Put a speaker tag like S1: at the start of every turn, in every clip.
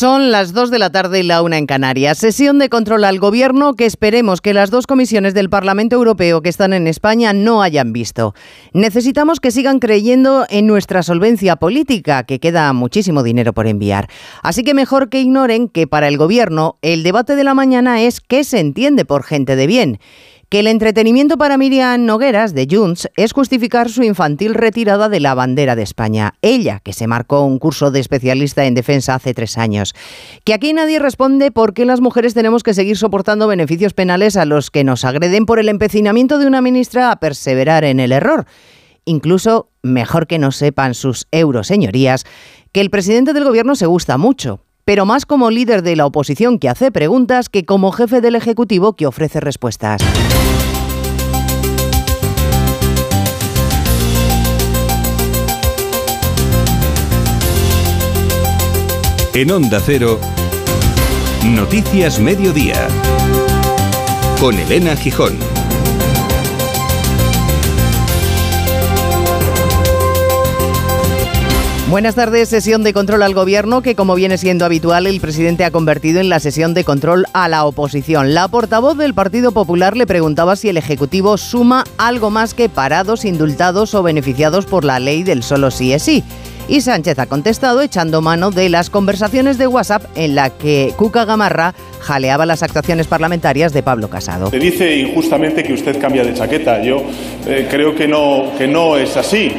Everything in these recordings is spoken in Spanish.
S1: Son las 2 de la tarde y la una en Canarias. Sesión de control al gobierno que esperemos que las dos comisiones del Parlamento Europeo que están en España no hayan visto. Necesitamos que sigan creyendo en nuestra solvencia política, que queda muchísimo dinero por enviar. Así que mejor que ignoren que para el gobierno el debate de la mañana es qué se entiende por gente de bien que el entretenimiento para Miriam Nogueras de Junts es justificar su infantil retirada de la bandera de España. Ella, que se marcó un curso de especialista en defensa hace tres años. Que aquí nadie responde por qué las mujeres tenemos que seguir soportando beneficios penales a los que nos agreden por el empecinamiento de una ministra a perseverar en el error. Incluso, mejor que no sepan sus euros, señorías, que el presidente del gobierno se gusta mucho, pero más como líder de la oposición que hace preguntas que como jefe del Ejecutivo que ofrece respuestas.
S2: En Onda Cero, Noticias Mediodía, con Elena Gijón.
S1: Buenas tardes, sesión de control al gobierno que como viene siendo habitual el presidente ha convertido en la sesión de control a la oposición. La portavoz del Partido Popular le preguntaba si el Ejecutivo suma algo más que parados, indultados o beneficiados por la ley del solo sí es sí. Y Sánchez ha contestado echando mano de las conversaciones de WhatsApp en la que Cuca Gamarra jaleaba las actuaciones parlamentarias de Pablo Casado.
S3: Se dice injustamente que usted cambia de chaqueta. Yo eh, creo que no, que no es así.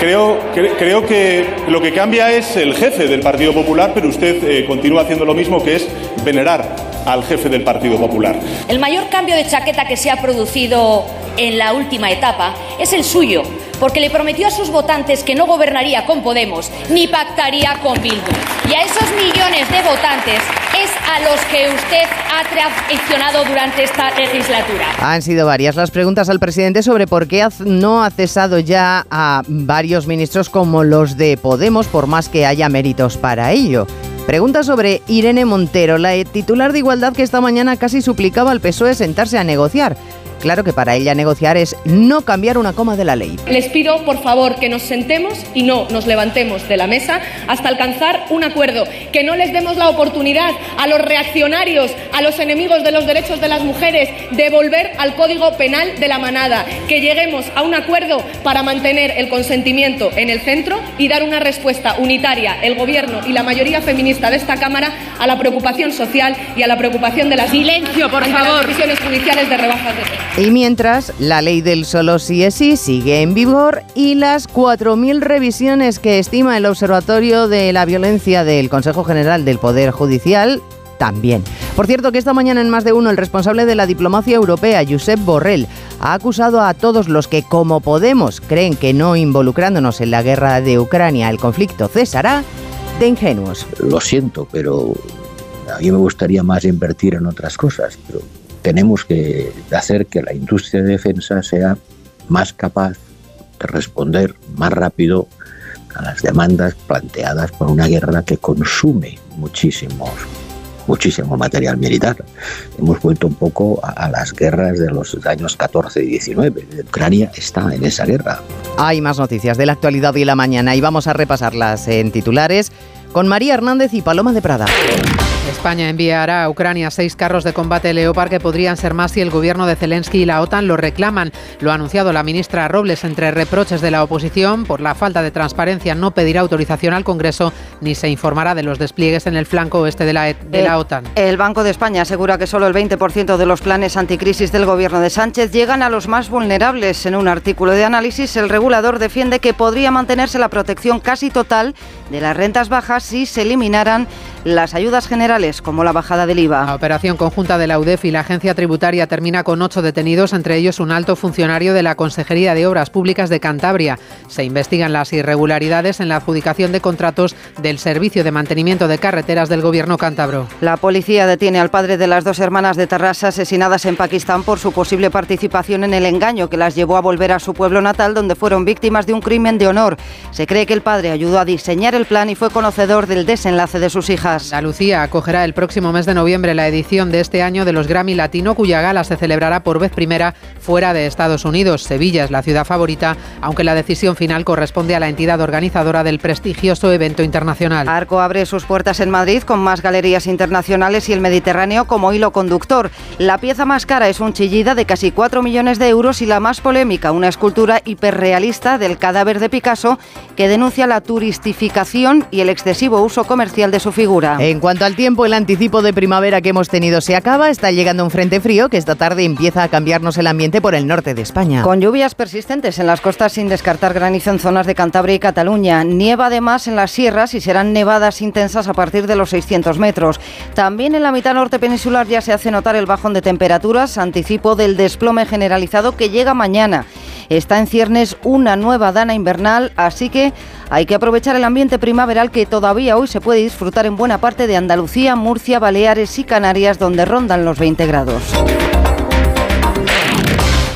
S3: Creo, creo que lo que cambia es el jefe del Partido Popular, pero usted eh, continúa haciendo lo mismo, que es venerar al jefe del Partido Popular.
S4: El mayor cambio de chaqueta que se ha producido en la última etapa es el suyo porque le prometió a sus votantes que no gobernaría con Podemos ni pactaría con Bildu. Y a esos millones de votantes es a los que usted ha traicionado durante esta legislatura.
S1: Han sido varias las preguntas al presidente sobre por qué no ha cesado ya a varios ministros como los de Podemos, por más que haya méritos para ello. Pregunta sobre Irene Montero, la titular de Igualdad que esta mañana casi suplicaba al PSOE sentarse a negociar. Claro que para ella negociar es no cambiar una coma de la ley.
S5: Les pido, por favor, que nos sentemos y no nos levantemos de la mesa hasta alcanzar un acuerdo, que no les demos la oportunidad a los reaccionarios, a los enemigos de los derechos de las mujeres, de volver al Código Penal de la manada, que lleguemos a un acuerdo para mantener el consentimiento en el centro y dar una respuesta unitaria, el Gobierno y la mayoría feminista de esta Cámara, a la preocupación social y a la preocupación de las
S4: Silencio, por favor.
S5: decisiones judiciales de rebajas de
S1: y mientras, la ley del solo sí es sí sigue en vigor y las 4.000 revisiones que estima el Observatorio de la Violencia del Consejo General del Poder Judicial también. Por cierto, que esta mañana en más de uno el responsable de la diplomacia europea, Josep Borrell, ha acusado a todos los que, como Podemos, creen que no involucrándonos en la guerra de Ucrania el conflicto cesará, de ingenuos.
S6: Lo siento, pero a mí me gustaría más invertir en otras cosas, pero tenemos que hacer que la industria de defensa sea más capaz de responder más rápido a las demandas planteadas por una guerra que consume muchísimos muchísimo material militar. Hemos vuelto un poco a, las guerras de los años 14 y 19. Ucrania está en esa guerra.
S1: Hay más noticias de la actualidad y la mañana y vamos a repasarlas en titulares con María Hernández y Paloma de Prada.
S7: España enviará a Ucrania seis carros de combate Leopard que podrían ser más si el gobierno de Zelensky y la OTAN lo reclaman. Lo ha anunciado la ministra Robles entre reproches de la oposición. Por la falta de transparencia no pedirá autorización al Congreso ni se informará de los despliegues en el flanco oeste de la, de la OTAN.
S8: El Banco de España asegura que solo el 20% de los planes anticrisis del gobierno de Sánchez llegan a los más vulnerables. En un artículo de análisis, el regulador defiende que podría mantenerse la protección casi total de las rentas bajas si se eliminaran las ayudas generales, como la bajada del IVA.
S7: La operación conjunta de la UDEF y la Agencia Tributaria termina con ocho detenidos, entre ellos un alto funcionario de la Consejería de Obras Públicas de Cantabria. Se investigan las irregularidades en la adjudicación de contratos del Servicio de Mantenimiento de Carreteras del Gobierno cántabro.
S8: La policía detiene al padre de las dos hermanas de Tarrasa asesinadas en Pakistán por su posible participación en el engaño que las llevó a volver a su pueblo natal, donde fueron víctimas de un crimen de honor. Se cree que el padre ayudó a diseñar el plan y fue conocedor del desenlace de sus hijas.
S7: Andalucía acoge acogerá el próximo mes de noviembre la edición de este año de los Grammy Latino, cuya gala se celebrará por vez primera fuera de Estados Unidos. Sevilla es la ciudad favorita, aunque la decisión final corresponde a la entidad organizadora del prestigioso evento internacional.
S8: Arco abre sus puertas en Madrid con más galerías internacionales y el Mediterráneo como hilo conductor. La pieza más cara es un chillida de casi 4 millones de euros y la más polémica, una escultura hiperrealista del cadáver de Picasso que denuncia la turistificación y el excesivo uso comercial de su figura.
S1: En cuanto al tiempo, el anticipo de primavera que hemos tenido se acaba. Está llegando un frente frío que esta tarde empieza a cambiarnos el ambiente por el norte de España.
S8: Con lluvias persistentes en las costas sin descartar granizo en zonas de Cantabria y Cataluña. Nieva además en las sierras y serán nevadas intensas a partir de los 600 metros. También en la mitad norte peninsular ya se hace notar el bajón de temperaturas, anticipo del desplome generalizado que llega mañana. Está en ciernes una nueva dana invernal, así que hay que aprovechar el ambiente primaveral que todavía hoy se puede disfrutar en buena parte de Andalucía, Murcia, Baleares y Canarias, donde rondan los 20 grados.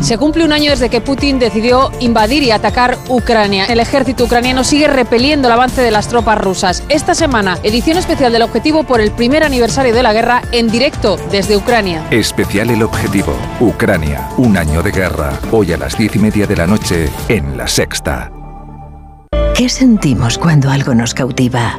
S9: Se cumple un año desde que Putin decidió invadir y atacar Ucrania. El ejército ucraniano sigue repeliendo el avance de las tropas rusas. Esta semana, edición especial del objetivo por el primer aniversario de la guerra en directo desde Ucrania.
S10: Especial el objetivo. Ucrania, un año de guerra. Hoy a las diez y media de la noche en La Sexta.
S11: ¿Qué sentimos cuando algo nos cautiva?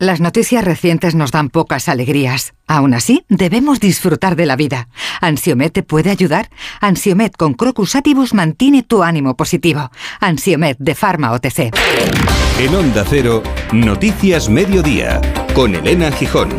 S12: Las noticias recientes nos dan pocas alegrías. Aún así, debemos disfrutar de la vida. ¿Ansiomet te puede ayudar? Ansiomet con Crocus Atibus mantiene tu ánimo positivo. Ansiomet de Pharma OTC.
S2: En Onda Cero, Noticias Mediodía, con Elena Gijón.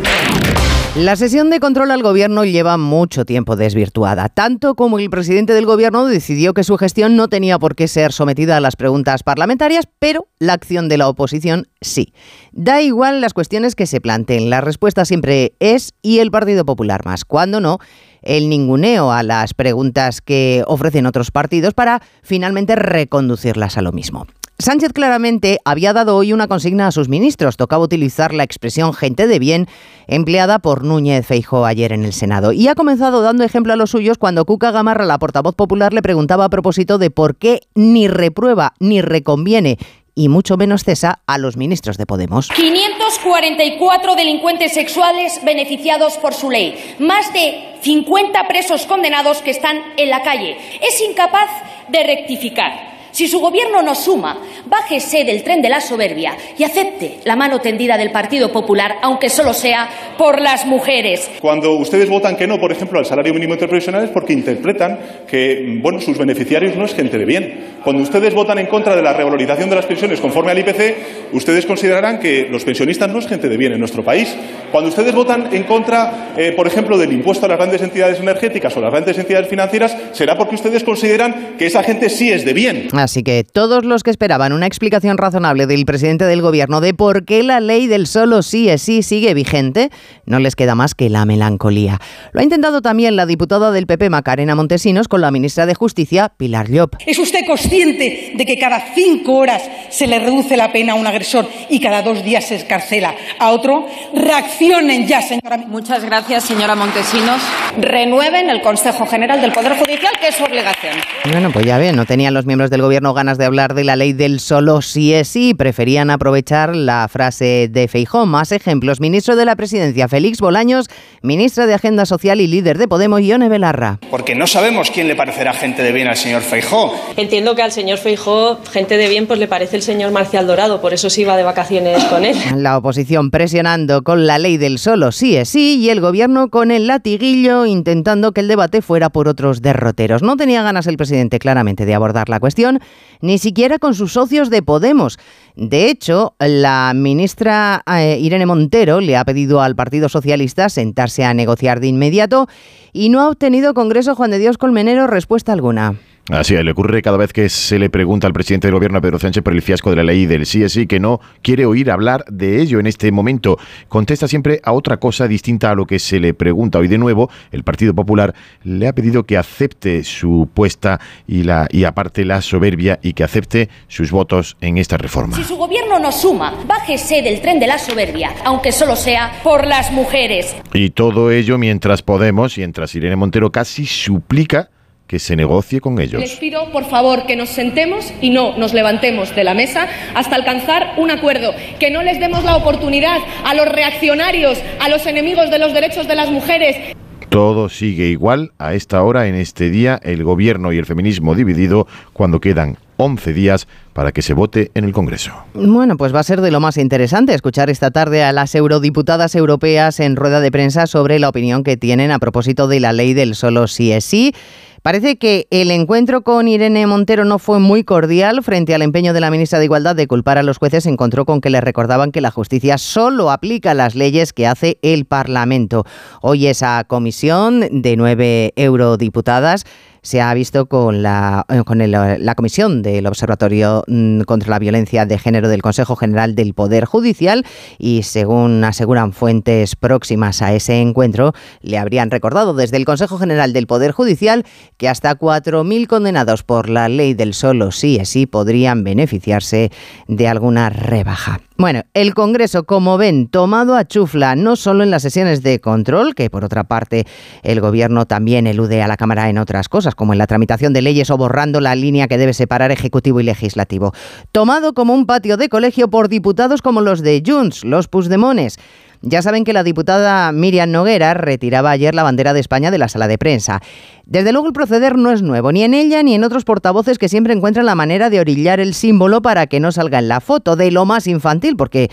S1: La sesión de control al gobierno lleva mucho tiempo desvirtuada, tanto como el presidente del gobierno decidió que su gestión no tenía por qué ser sometida a las preguntas parlamentarias, pero la acción de la oposición sí. Da igual las cuestiones que se planteen, la respuesta siempre es y el Partido Popular más. Cuando no, el ninguneo a las preguntas que ofrecen otros partidos para finalmente reconducirlas a lo mismo. Sánchez claramente había dado hoy una consigna a sus ministros. Tocaba utilizar la expresión gente de bien empleada por Núñez Feijóo ayer en el Senado. Y ha comenzado dando ejemplo a los suyos cuando Cuca Gamarra, la portavoz popular, le preguntaba a propósito de por qué ni reprueba ni reconviene y mucho menos cesa a los ministros de Podemos.
S4: 544 delincuentes sexuales beneficiados por su ley. Más de 50 presos condenados que están en la calle. Es incapaz de rectificar. Si su gobierno no suma, bájese del tren de la soberbia y acepte la mano tendida del Partido Popular, aunque solo sea por las mujeres.
S3: Cuando ustedes votan que no, por ejemplo, al salario mínimo interprofesional es porque interpretan que, bueno, sus beneficiarios no es gente de bien. Cuando ustedes votan en contra de la revalorización de las pensiones conforme al IPC, ustedes considerarán que los pensionistas no es gente de bien en nuestro país. Cuando ustedes votan en contra, eh, por ejemplo, del impuesto a las grandes entidades energéticas o las grandes entidades financieras, será porque ustedes consideran que esa gente sí es de bien.
S1: Así que todos los que esperaban una explicación razonable del presidente del gobierno de por qué la ley del solo sí es sí sigue vigente, no les queda más que la melancolía. Lo ha intentado también la diputada del PP Macarena Montesinos con la ministra de Justicia Pilar Llop.
S13: ¿Es usted consciente de que cada cinco horas se le reduce la pena a un agresor y cada dos días se escarcela a otro? Reaccionen ya, señora.
S14: Muchas gracias, señora Montesinos.
S5: renueven el Consejo General del Poder Judicial, que es su obligación.
S1: Bueno, pues ya ven, no tenían los miembros del gobierno ganas de hablar de la ley del solo sí es sí, preferían aprovechar la frase de Feijó. Más ejemplos, ministro de la Presidencia Félix Bolaños, ministra de Agenda Social y líder de Podemos Ione Belarra.
S15: Porque no sabemos quién le parecerá gente de bien al señor Feijó.
S14: Entiendo que al señor Feijó, gente de bien, pues le parece el señor Marcial Dorado, por eso sí va de vacaciones con él.
S1: La oposición presionando con la ley del solo sí es sí y el gobierno con el latiguillo intentando que el debate fuera por otros derroteros. No tenía ganas el presidente claramente de abordar la cuestión, ni siquiera con sus socios de Podemos. De hecho, la ministra eh, Irene Montero le ha pedido al Partido Socialista sentarse a negociar de inmediato y no ha obtenido Congreso Juan de Dios Colmenero respuesta alguna.
S16: Así le ocurre cada vez que se le pregunta al presidente del gobierno, Pedro Sánchez, por el fiasco de la ley del sí sí, que no quiere oír hablar de ello en este momento. Contesta siempre a otra cosa distinta a lo que se le pregunta. Hoy de nuevo, el Partido Popular le ha pedido que acepte su puesta y, la, y aparte la soberbia y que acepte sus votos en esta reforma.
S4: Si su gobierno no suma, bájese del tren de la soberbia, aunque solo sea por las mujeres.
S16: Y todo ello mientras Podemos, mientras Irene Montero casi suplica que se negocie con ellos.
S5: Les pido, por favor, que nos sentemos y no nos levantemos de la mesa hasta alcanzar un acuerdo, que no les demos la oportunidad a los reaccionarios, a los enemigos de los derechos de las mujeres.
S16: Todo sigue igual a esta hora, en este día, el gobierno y el feminismo dividido cuando quedan 11 días para que se vote en el Congreso.
S1: Bueno, pues va a ser de lo más interesante escuchar esta tarde a las eurodiputadas europeas en rueda de prensa sobre la opinión que tienen a propósito de la ley del solo sí es sí. Parece que el encuentro con Irene Montero no fue muy cordial frente al empeño de la ministra de Igualdad de culpar a los jueces. Se encontró con que le recordaban que la justicia solo aplica las leyes que hace el Parlamento. Hoy esa comisión de nueve eurodiputadas se ha visto con la, eh, con la Comisión del Observatorio mm, contra la Violencia de Género del Consejo General del Poder Judicial y según aseguran fuentes próximas a ese encuentro, le habrían recordado desde el Consejo General del Poder Judicial que hasta 4.000 condenados por la ley del solo sí es sí podrían beneficiarse de alguna rebaja. Bueno, el Congreso, como ven, tomado a chufla no solo en las sesiones de control, que por otra parte el Gobierno también elude a la Cámara en otras cosas, como en la tramitación de leyes o borrando la línea que debe separar Ejecutivo y Legislativo. Tomado como un patio de colegio por diputados como los de Junts, los Pusdemones. Ya saben que la diputada Miriam Noguera retiraba ayer la bandera de España de la sala de prensa. Desde luego el proceder no es nuevo, ni en ella ni en otros portavoces que siempre encuentran la manera de orillar el símbolo para que no salga en la foto, de lo más infantil, porque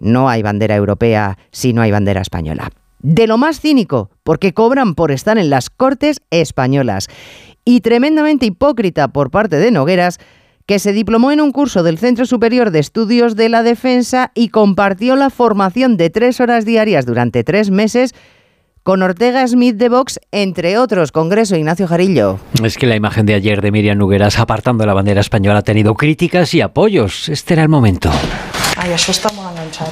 S1: no hay bandera europea si no hay bandera española. De lo más cínico, porque cobran por estar en las Cortes españolas. Y tremendamente hipócrita por parte de Nogueras, que se diplomó en un curso del Centro Superior de Estudios de la Defensa y compartió la formación de tres horas diarias durante tres meses con Ortega Smith de Vox, entre otros. Congreso Ignacio Jarillo.
S17: Es que la imagen de ayer de Miriam Nugueras apartando la bandera española ha tenido críticas y apoyos. Este era el momento.
S18: Ay, eso está muy enganchado.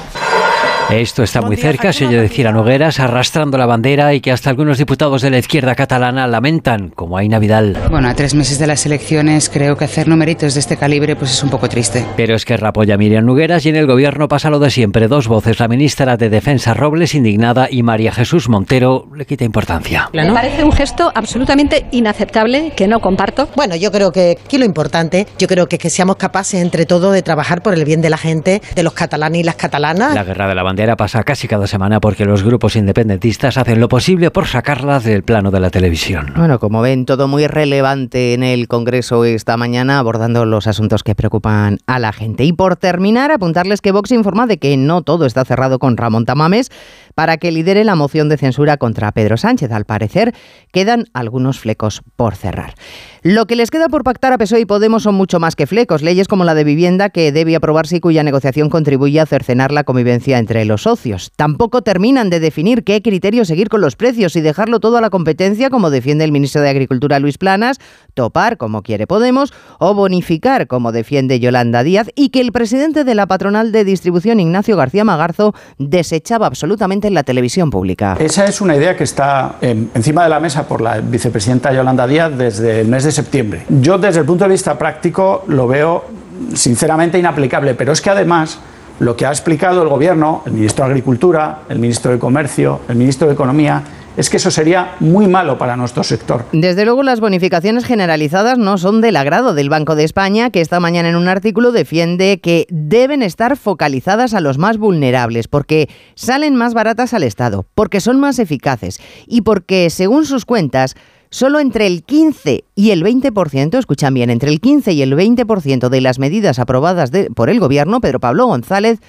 S17: Esto está muy cerca, se oye decir a Nogueras, arrastrando la bandera y que hasta algunos diputados de la izquierda catalana lamentan, como hay Navidad.
S18: Bueno, a tres meses de las elecciones creo que hacer numeritos de este calibre pues es un poco triste.
S17: Pero es que apoya a Miriam Nogueras y en el gobierno pasa lo de siempre. Dos voces, la ministra de Defensa Robles, indignada, y María Jesús Montero, le quita importancia.
S19: Me parece un gesto absolutamente inaceptable que no comparto.
S20: Bueno, yo creo que aquí lo importante, yo creo que, que seamos capaces entre todos de trabajar por el bien de la gente, de los catalanes y las catalanas.
S17: La guerra de la bandera pasa casi cada semana porque los grupos independentistas hacen lo posible por sacarlas del plano de la televisión.
S1: Bueno, como ven, todo muy relevante en el Congreso esta mañana abordando los asuntos que preocupan a la gente. Y por terminar, apuntarles que Vox informa de que no todo está cerrado con Ramón Tamames para que lidere la moción de censura contra Pedro Sánchez. Al parecer, quedan algunos flecos por cerrar. Lo que les queda por pactar a PSOE y Podemos son mucho más que flecos. Leyes como la de vivienda que debe aprobarse y cuya negociación contribuye a cercenar la convivencia entre los socios. Tampoco terminan de definir qué criterio seguir con los precios y dejarlo todo a la competencia, como defiende el ministro de Agricultura Luis Planas, topar como quiere Podemos o bonificar como defiende Yolanda Díaz y que el presidente de la patronal de distribución Ignacio García Magarzo desechaba absolutamente en la televisión pública.
S21: Esa es una idea que está encima de la mesa por la vicepresidenta Yolanda Díaz desde el mes de septiembre. Yo desde el punto de vista práctico lo veo sinceramente inaplicable, pero es que además lo que ha explicado el Gobierno, el ministro de Agricultura, el ministro de Comercio, el ministro de Economía, es que eso sería muy malo para nuestro sector.
S1: Desde luego, las bonificaciones generalizadas no son del agrado del Banco de España, que esta mañana en un artículo defiende que deben estar focalizadas a los más vulnerables, porque salen más baratas al Estado, porque son más eficaces y porque, según sus cuentas, Solo entre el 15 y el 20%, escuchan bien, entre el 15 y el 20% de las medidas aprobadas por el Gobierno, Pedro Pablo González,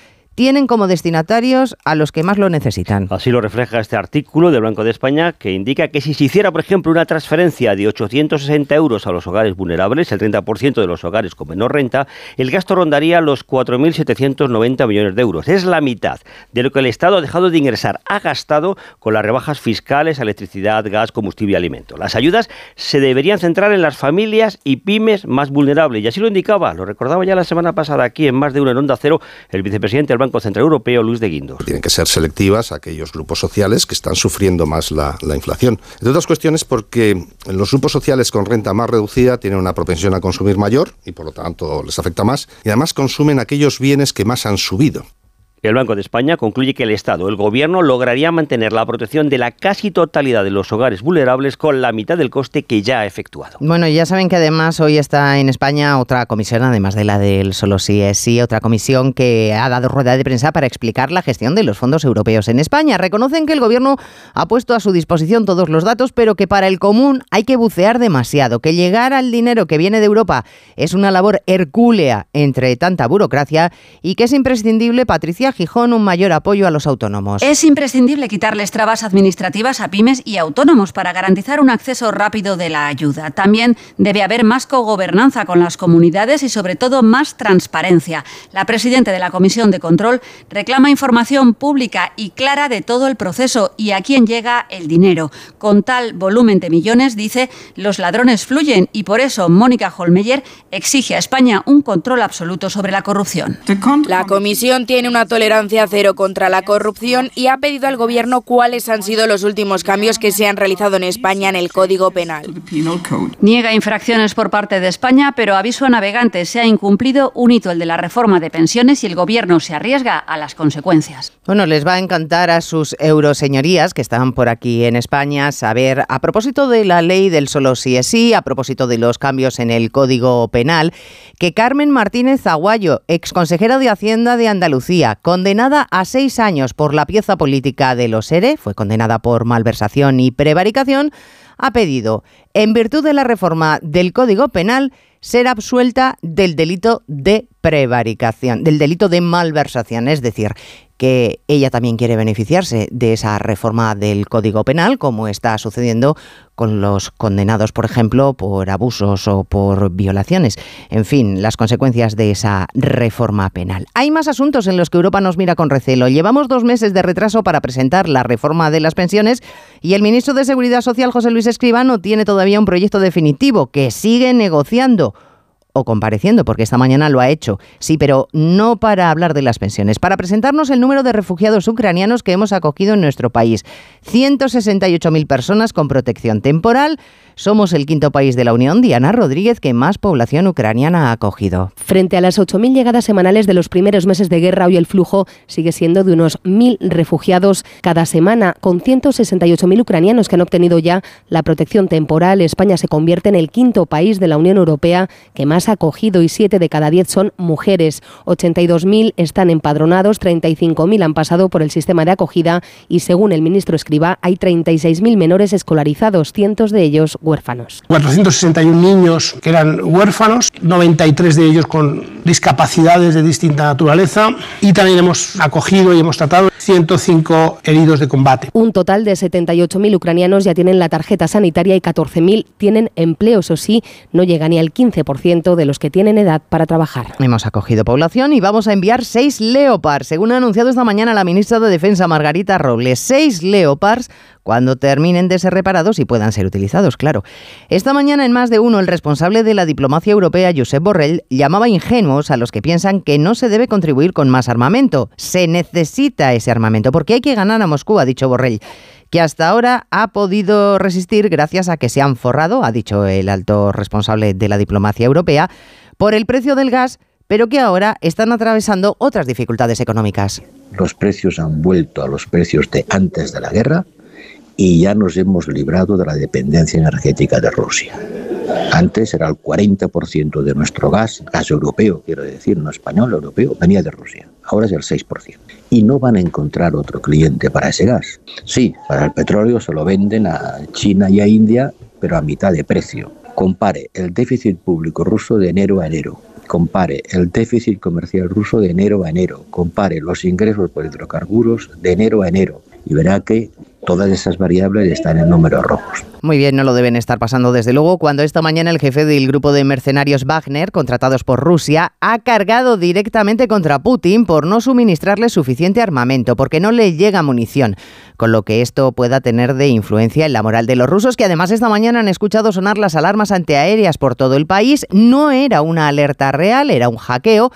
S1: tienen como destinatarios a los que más lo necesitan.
S22: Así lo refleja este artículo del Banco de España que indica que si se hiciera, por ejemplo, una transferencia de 860 euros a los hogares vulnerables, el 30% de los hogares con menor renta, el gasto rondaría los 4.790 millones de euros. Es la mitad de lo que el Estado ha dejado de ingresar, ha gastado con las rebajas fiscales electricidad, gas, combustible y alimentos. Las ayudas se deberían centrar en las familias y pymes más vulnerables. Y así lo indicaba, lo recordaba ya la semana pasada aquí en más de una en Onda Cero, el vicepresidente del Banco Central Europeo, Luis de Guindos.
S23: Tienen que ser selectivas aquellos grupos sociales que están sufriendo más la, la inflación. Entre otras cuestiones porque los grupos sociales con renta más reducida tienen una propensión a consumir mayor y por lo tanto les afecta más y además consumen aquellos bienes que más han subido.
S22: El Banco de España concluye que el Estado, el Gobierno, lograría mantener la protección de la casi totalidad de los hogares vulnerables con la mitad del coste que ya ha efectuado.
S1: Bueno, ya saben que además hoy está en España otra comisión, además de la del solo sí es sí, otra comisión que ha dado rueda de prensa para explicar la gestión de los fondos europeos en España. Reconocen que el Gobierno ha puesto a su disposición todos los datos, pero que para el común hay que bucear demasiado, que llegar al dinero que viene de Europa es una labor hercúlea entre tanta burocracia y que es imprescindible, Patricia, Gijón un mayor apoyo a los autónomos.
S24: Es imprescindible quitarles trabas administrativas a pymes y autónomos para garantizar un acceso rápido de la ayuda. También debe haber más cogobernanza con las comunidades y sobre todo más transparencia. La presidenta de la Comisión de Control reclama información pública y clara de todo el proceso y a quién llega el dinero. Con tal volumen de millones, dice, los ladrones fluyen y por eso Mónica Holmeyer exige a España un control absoluto sobre la corrupción.
S25: La Comisión tiene una tolerancia tolerancia cero contra la corrupción y ha pedido al Gobierno cuáles han sido los últimos cambios que se han realizado en España en el Código Penal.
S24: Niega infracciones por parte de España, pero aviso a navegantes. Se ha incumplido un hito, el de la reforma de pensiones, y el Gobierno se arriesga a las consecuencias.
S1: Bueno, les va a encantar a sus euroseñorías que están por aquí en España saber, a propósito de la ley del solo sí es sí, a propósito de los cambios en el Código Penal, que Carmen Martínez Aguayo, exconsejera de Hacienda de Andalucía, condenada a seis años por la pieza política de los ERE, fue condenada por malversación y prevaricación, ha pedido, en virtud de la reforma del Código Penal, ser absuelta del delito de prevaricación, del delito de malversación, es decir, que ella también quiere beneficiarse de esa reforma del Código Penal, como está sucediendo con los condenados, por ejemplo, por abusos o por violaciones. En fin, las consecuencias de esa reforma penal. Hay más asuntos en los que Europa nos mira con recelo. Llevamos dos meses de retraso para presentar la reforma de las pensiones y el ministro de Seguridad Social, José Luis Escribano, tiene todavía un proyecto definitivo que sigue negociando o compareciendo, porque esta mañana lo ha hecho. Sí, pero no para hablar de las pensiones, para presentarnos el número de refugiados ucranianos que hemos acogido en nuestro país. 168.000 personas con protección temporal. Somos el quinto país de la Unión, Diana Rodríguez, que más población ucraniana ha acogido.
S26: Frente a las 8.000 llegadas semanales de los primeros meses de guerra, hoy el flujo sigue siendo de unos 1.000 refugiados cada semana, con 168.000 ucranianos que han obtenido ya la protección temporal. España se convierte en el quinto país de la Unión Europea que más ha acogido y 7 de cada 10 son mujeres. 82.000 están empadronados, 35.000 han pasado por el sistema de acogida y según el ministro Escriba hay 36.000 menores escolarizados, cientos de ellos huérfanos.
S27: 461 niños que eran huérfanos, 93 de ellos con discapacidades de distinta naturaleza y también hemos acogido y hemos tratado 105 heridos de combate.
S26: Un total de 78.000 ucranianos ya tienen la tarjeta sanitaria y 14.000 tienen empleo, eso sí, no llega ni al 15% de los que tienen edad para trabajar.
S1: Hemos acogido población y vamos a enviar seis Leopards, según ha anunciado esta mañana la ministra de Defensa Margarita Robles. Seis Leopards cuando terminen de ser reparados y puedan ser utilizados, claro. Esta mañana en más de uno el responsable de la diplomacia europea, Josep Borrell, llamaba ingenuos a los que piensan que no se debe contribuir con más armamento. Se necesita ese armamento porque hay que ganar a Moscú, ha dicho Borrell que hasta ahora ha podido resistir gracias a que se han forrado, ha dicho el alto responsable de la diplomacia europea, por el precio del gas, pero que ahora están atravesando otras dificultades económicas.
S28: Los precios han vuelto a los precios de antes de la guerra
S29: y ya nos hemos librado de la dependencia energética de Rusia. Antes era el 40% de nuestro gas, gas europeo, quiero decir, no español, europeo, venía de Rusia. Ahora es el 6%. Y no van a encontrar otro cliente para ese gas. Sí, para el petróleo se lo venden a China y a India, pero a mitad de precio. Compare el déficit público ruso de enero a enero. Compare el déficit comercial ruso de enero a enero. Compare los ingresos por hidrocarburos de enero a enero. Y verá que todas esas variables están en números rojos.
S1: Muy bien, no lo deben estar pasando desde luego cuando esta mañana el jefe del grupo de mercenarios Wagner, contratados por Rusia, ha cargado directamente contra Putin por no suministrarle suficiente armamento, porque no le llega munición, con lo que esto pueda tener de influencia en la moral de los rusos, que además esta mañana han escuchado sonar las alarmas antiaéreas por todo el país. No era una alerta real, era un hackeo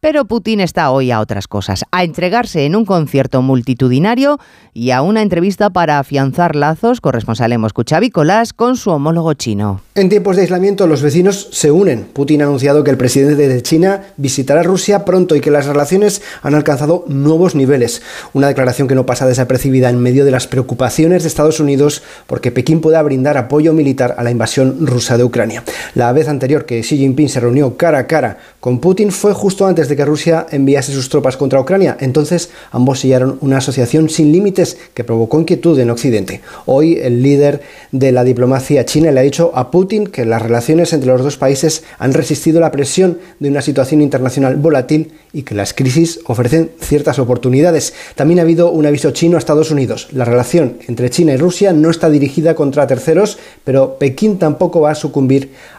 S1: pero Putin está hoy a otras cosas, a entregarse en un concierto multitudinario y a una entrevista para afianzar lazos, corresponsal en Moscú Xavi Colás, con su homólogo chino.
S30: En tiempos de aislamiento los vecinos se unen. Putin ha anunciado que el presidente de China visitará Rusia pronto y que las relaciones han alcanzado nuevos niveles. Una declaración que no pasa desapercibida en medio de las preocupaciones de Estados Unidos porque Pekín pueda brindar apoyo militar a la invasión rusa de Ucrania. La vez anterior que Xi Jinping se reunió cara a cara con Putin fue justo antes de que Rusia enviase sus tropas contra Ucrania. Entonces ambos sellaron una asociación sin límites que provocó inquietud en Occidente. Hoy el líder de la diplomacia china le ha dicho a Putin que las relaciones entre los dos países han resistido la presión de una situación internacional volátil y que las crisis ofrecen ciertas oportunidades. También ha habido un aviso chino a Estados Unidos. La relación entre China y Rusia no está dirigida contra terceros, pero Pekín tampoco va a sucumbir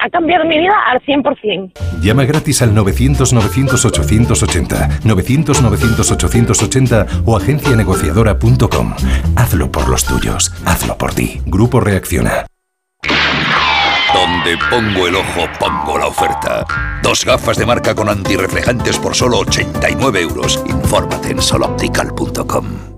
S31: Ha cambiado mi vida al 100%.
S32: Llama gratis al 900-900-880, 900-900-880 o agencianegociadora.com. Hazlo por los tuyos, hazlo por ti. Grupo Reacciona.
S33: Donde pongo el ojo, pongo la oferta. Dos gafas de marca con antirreflejantes por solo 89 euros. Infórmate en soloptical.com.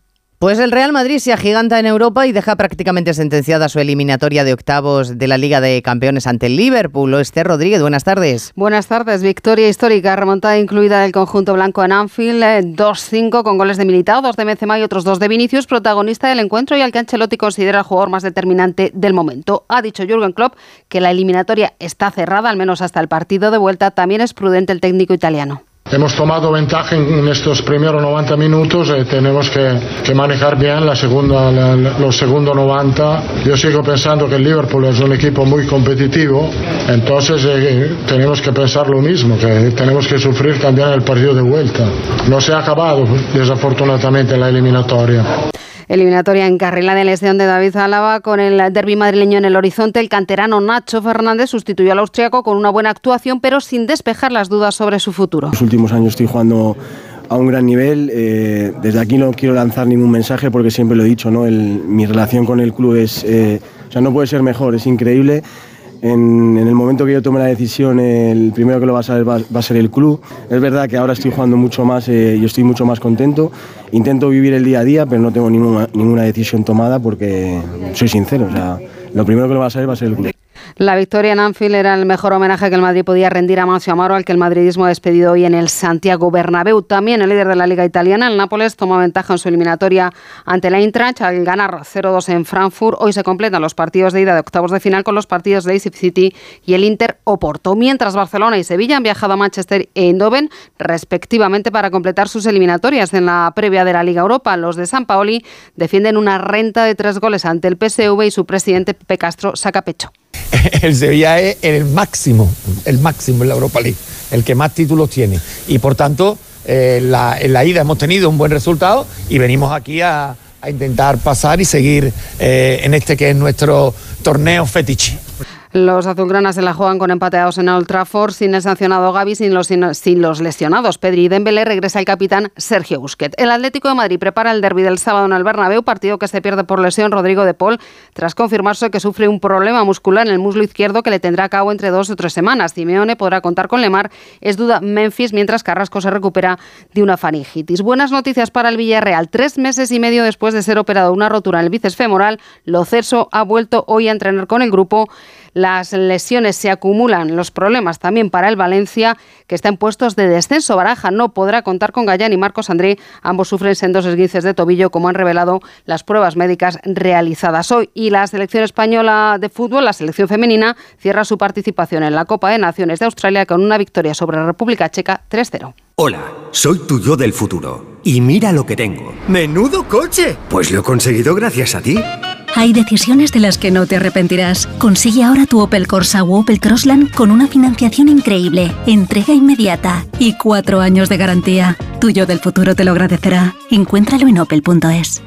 S1: Pues el Real Madrid se agiganta en Europa y deja prácticamente sentenciada su eliminatoria de octavos de la Liga de Campeones ante el Liverpool. Esther Rodríguez, buenas tardes.
S34: Buenas tardes. Victoria histórica, remontada incluida del conjunto blanco en Anfield, 2-5 eh, con goles de Militao, dos de Benzema y otros dos de Vinicius, protagonista del encuentro y al que Ancelotti considera el jugador más determinante del momento. Ha dicho Jürgen Klopp que la eliminatoria está cerrada, al menos hasta el partido de vuelta. También es prudente el técnico italiano.
S35: Hemos tomado ventaja en estos primeros 90 minutos y tenemos que, manejar bien la segunda, los segundos 90. Yo sigo pensando que el Liverpool es un equipo muy competitivo, entonces eh, tenemos que pensar lo mismo, que tenemos que sufrir también el partido de vuelta. No se ha acabado desafortunadamente la eliminatoria.
S34: Eliminatoria en Esteón de David Álava con el derby madrileño en el horizonte. El canterano Nacho Fernández sustituyó al austriaco con una buena actuación, pero sin despejar las dudas sobre su futuro.
S36: Los últimos años estoy jugando a un gran nivel. Eh, desde aquí no quiero lanzar ningún mensaje porque siempre lo he dicho, ¿no? mi relación con el club es, eh, o sea, no puede ser mejor, es increíble. En, el momento que yo tome la decisión, el primero que lo va a saber va, a ser el club. Es verdad que ahora estoy jugando mucho más eh, y estoy mucho más contento. Intento vivir el día a día, pero no tengo ninguna, ninguna decisión tomada porque soy sincero. O sea, lo primero que lo va a saber va a ser el club.
S34: La victoria en Anfield era el mejor homenaje que el Madrid podía rendir a Mancio Amaro, al que el madridismo ha despedido hoy en el Santiago Bernabéu. También el líder de la Liga Italiana, el Nápoles, toma ventaja en su eliminatoria ante la Eintracht al ganar 0-2 en Frankfurt. Hoy se completan los partidos de ida de octavos de final con los partidos de Leipzig City y el Inter Oporto, mientras Barcelona y Sevilla han viajado a Manchester e Eindhoven respectivamente para completar sus eliminatorias en la previa de la Liga Europa. Los de San Paoli defienden una renta de tres goles ante el PSV y su presidente Pepe Castro saca pecho.
S37: el Sevilla es el máximo, el máximo en la Europa League, el que más títulos tiene. Y por tanto, eh, en la ida hemos tenido un buen resultado y venimos aquí a, intentar pasar y seguir eh, en este que es nuestro torneo fetiche.
S34: Los azulgranas se la juegan con empateados en Old Trafford, sin el sancionado Gaby, sin los, lesionados. Pedri y Dembélé regresa el capitán Sergio Busquets. El Atlético de Madrid prepara el derby del sábado en el Bernabéu, partido que se pierde por lesión Rodrigo de Paul, tras confirmarse que sufre un problema muscular en el muslo izquierdo que le tendrá a cabo entre dos o tres semanas. Simeone podrá contar con Lemar, es duda Memphis, mientras Carrasco se recupera de una faringitis. Buenas noticias para el Villarreal. Tres meses y medio después de ser operado una rotura en el bíceps femoral, Lo Celso ha vuelto hoy a entrenar con el grupo las lesiones se acumulan, los problemas también para el Valencia, que está en puestos de descenso. Baraja no podrá contar con Gallán y Marcos André. Ambos sufren sendos esguinces de tobillo, como han revelado las pruebas médicas realizadas hoy. Y la selección española de fútbol, la selección femenina, cierra su participación en la Copa de Naciones de Australia con una victoria sobre la República Checa 3-0.
S38: Hola, soy tu yo del futuro. Y mira lo que tengo. ¡Menudo coche! Pues lo he conseguido gracias a ti.
S39: Hay decisiones de las que no te arrepentirás. Consigue ahora tu Opel Corsa o Opel Crossland con una financiación increíble, entrega inmediata y cuatro años de garantía. Tuyo del futuro te lo agradecerá. Encuéntralo en opel.es.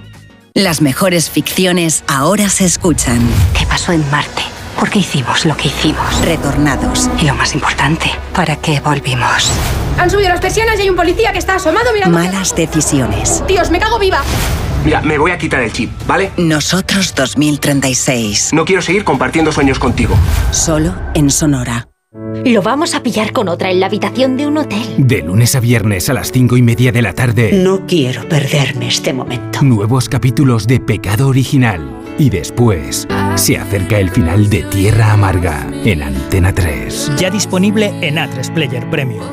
S40: Las mejores ficciones ahora se escuchan.
S41: ¿Qué pasó en Marte? ¿Por qué hicimos lo que hicimos?
S40: Retornados.
S41: Y lo más importante, ¿para qué volvimos?
S42: Han subido las persianas y hay un policía que está asomado mirando.
S40: Malas decisiones.
S42: Dios, me cago viva.
S43: Mira, me voy a quitar el chip, ¿vale?
S40: Nosotros 2036.
S43: No quiero seguir compartiendo sueños contigo.
S40: Solo en Sonora.
S28: Lo vamos a pillar con otra en la habitación de un hotel.
S44: De lunes a viernes a las cinco y media de la tarde.
S41: No quiero perderme este momento.
S44: Nuevos capítulos de Pecado Original. Y después se acerca el final de Tierra Amarga en Antena 3.
S45: Ya disponible en A3 Player Premium.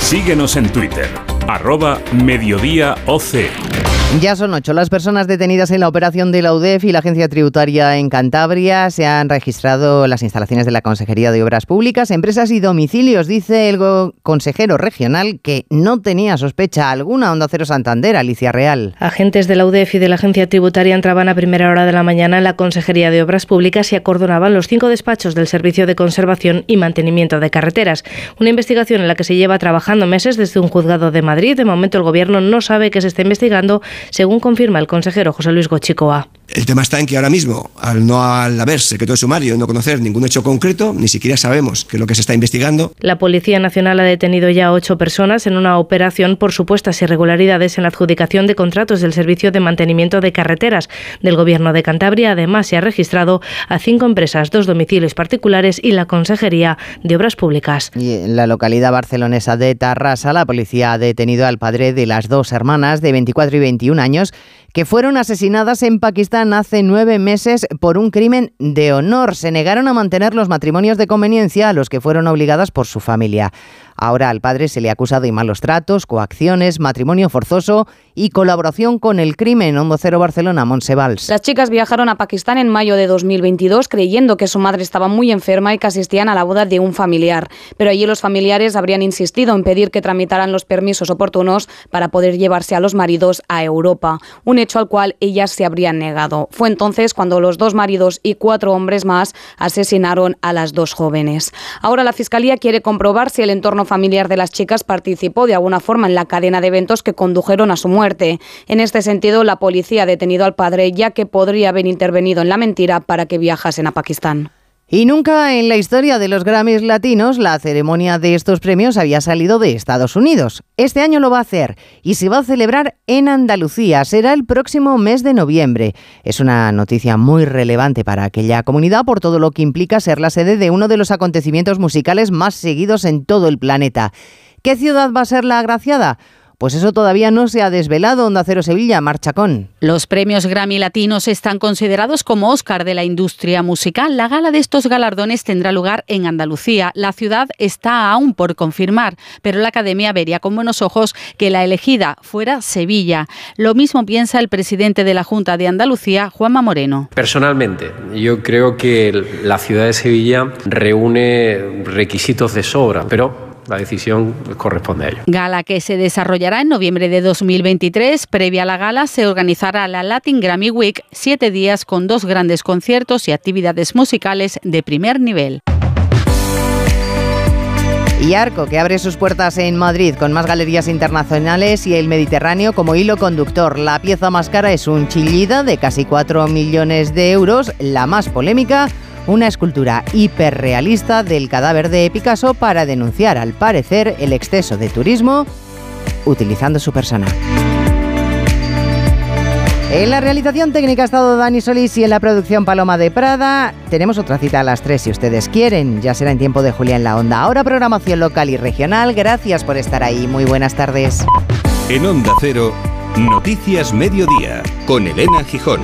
S46: Síguenos en Twitter, arroba Mediodía OC.
S1: Ya son ocho las personas detenidas en la operación de la UDEF y la Agencia Tributaria en Cantabria. Se han registrado las instalaciones de la Consejería de Obras Públicas, Empresas y Domicilios. Dice el consejero regional que no tenía sospecha alguna. Onda Cero Santander, Alicia Real.
S47: Agentes de la UDEF y de la Agencia Tributaria entraban a primera hora de la mañana en la Consejería de Obras Públicas y acordonaban los cinco despachos del Servicio de Conservación y Mantenimiento de Carreteras. Una investigación en la que se lleva trabajando meses desde un juzgado de Madrid. De momento el Gobierno no sabe que se está investigando según confirma el consejero José Luis Gochicoa.
S48: El tema está en que ahora mismo, al no al haber secreto de sumario y no conocer ningún hecho concreto, ni siquiera sabemos qué es lo que se está investigando.
S47: La Policía Nacional ha detenido ya a ocho personas en una operación por supuestas irregularidades en la adjudicación de contratos del Servicio de Mantenimiento de Carreteras del Gobierno de Cantabria. Además, se ha registrado a cinco empresas, dos domicilios particulares y la Consejería de Obras Públicas.
S1: Y en la localidad barcelonesa de Tarrasa, la policía ha detenido al padre de las dos hermanas de 24 y 21 años que fueron asesinadas en Pakistán hace nueve meses por un crimen de honor. Se negaron a mantener los matrimonios de conveniencia a los que fueron obligadas por su familia. Ahora al padre se le ha acusado de malos tratos, coacciones, matrimonio forzoso y colaboración con el crimen. Hondo Cero Barcelona, Monsevals.
S49: Las chicas viajaron a Pakistán en mayo de 2022 creyendo que su madre estaba muy enferma y que asistían a la boda de un familiar. Pero allí los familiares habrían insistido en pedir que tramitaran los permisos oportunos para poder llevarse a los maridos a Europa, un hecho al cual ellas se habrían negado. Fue entonces cuando los dos maridos y cuatro hombres más asesinaron a las dos jóvenes. Ahora la Fiscalía quiere comprobar si el entorno familiar de las chicas participó de alguna forma en la cadena de eventos que condujeron a su muerte. En este sentido, la policía ha detenido al padre ya que podría haber intervenido en la mentira para que viajasen a Pakistán.
S1: Y nunca en la historia de los Grammys latinos la ceremonia de estos premios había salido de Estados Unidos. Este año lo va a hacer y se va a celebrar en Andalucía. Será el próximo mes de noviembre. Es una noticia muy relevante para aquella comunidad por todo lo que implica ser la sede de uno de los acontecimientos musicales más seguidos en todo el planeta. ¿Qué ciudad va a ser la agraciada? Pues eso todavía no se ha desvelado. Onda Cero Sevilla, Marchacón.
S34: Los premios Grammy Latinos están considerados como Oscar de la industria musical. La gala de estos galardones tendrá lugar en Andalucía. La ciudad está aún por confirmar, pero la Academia vería con buenos ojos que la elegida fuera Sevilla. Lo mismo piensa el presidente de la Junta de Andalucía, Juanma Moreno.
S50: Personalmente, yo creo que la ciudad de Sevilla reúne requisitos de sobra, pero la decisión corresponde a ellos.
S34: Gala que se desarrollará en noviembre de 2023. Previa a la gala se organizará la Latin Grammy Week, siete días con dos grandes conciertos y actividades musicales de primer nivel.
S1: Y Arco, que abre sus puertas en Madrid con más galerías internacionales y el Mediterráneo como hilo conductor. La pieza más cara es un chillida de casi 4 millones de euros, la más polémica una escultura hiperrealista del cadáver de Picasso para denunciar, al parecer, el exceso de turismo utilizando su persona. En la realización técnica ha estado Dani Solís y en la producción Paloma de Prada. Tenemos otra cita a las 3 si ustedes quieren. Ya será en tiempo de Julia en la Onda. Ahora programación local y regional. Gracias por estar ahí. Muy buenas tardes.
S46: En Onda Cero, Noticias Mediodía, con Elena Gijón.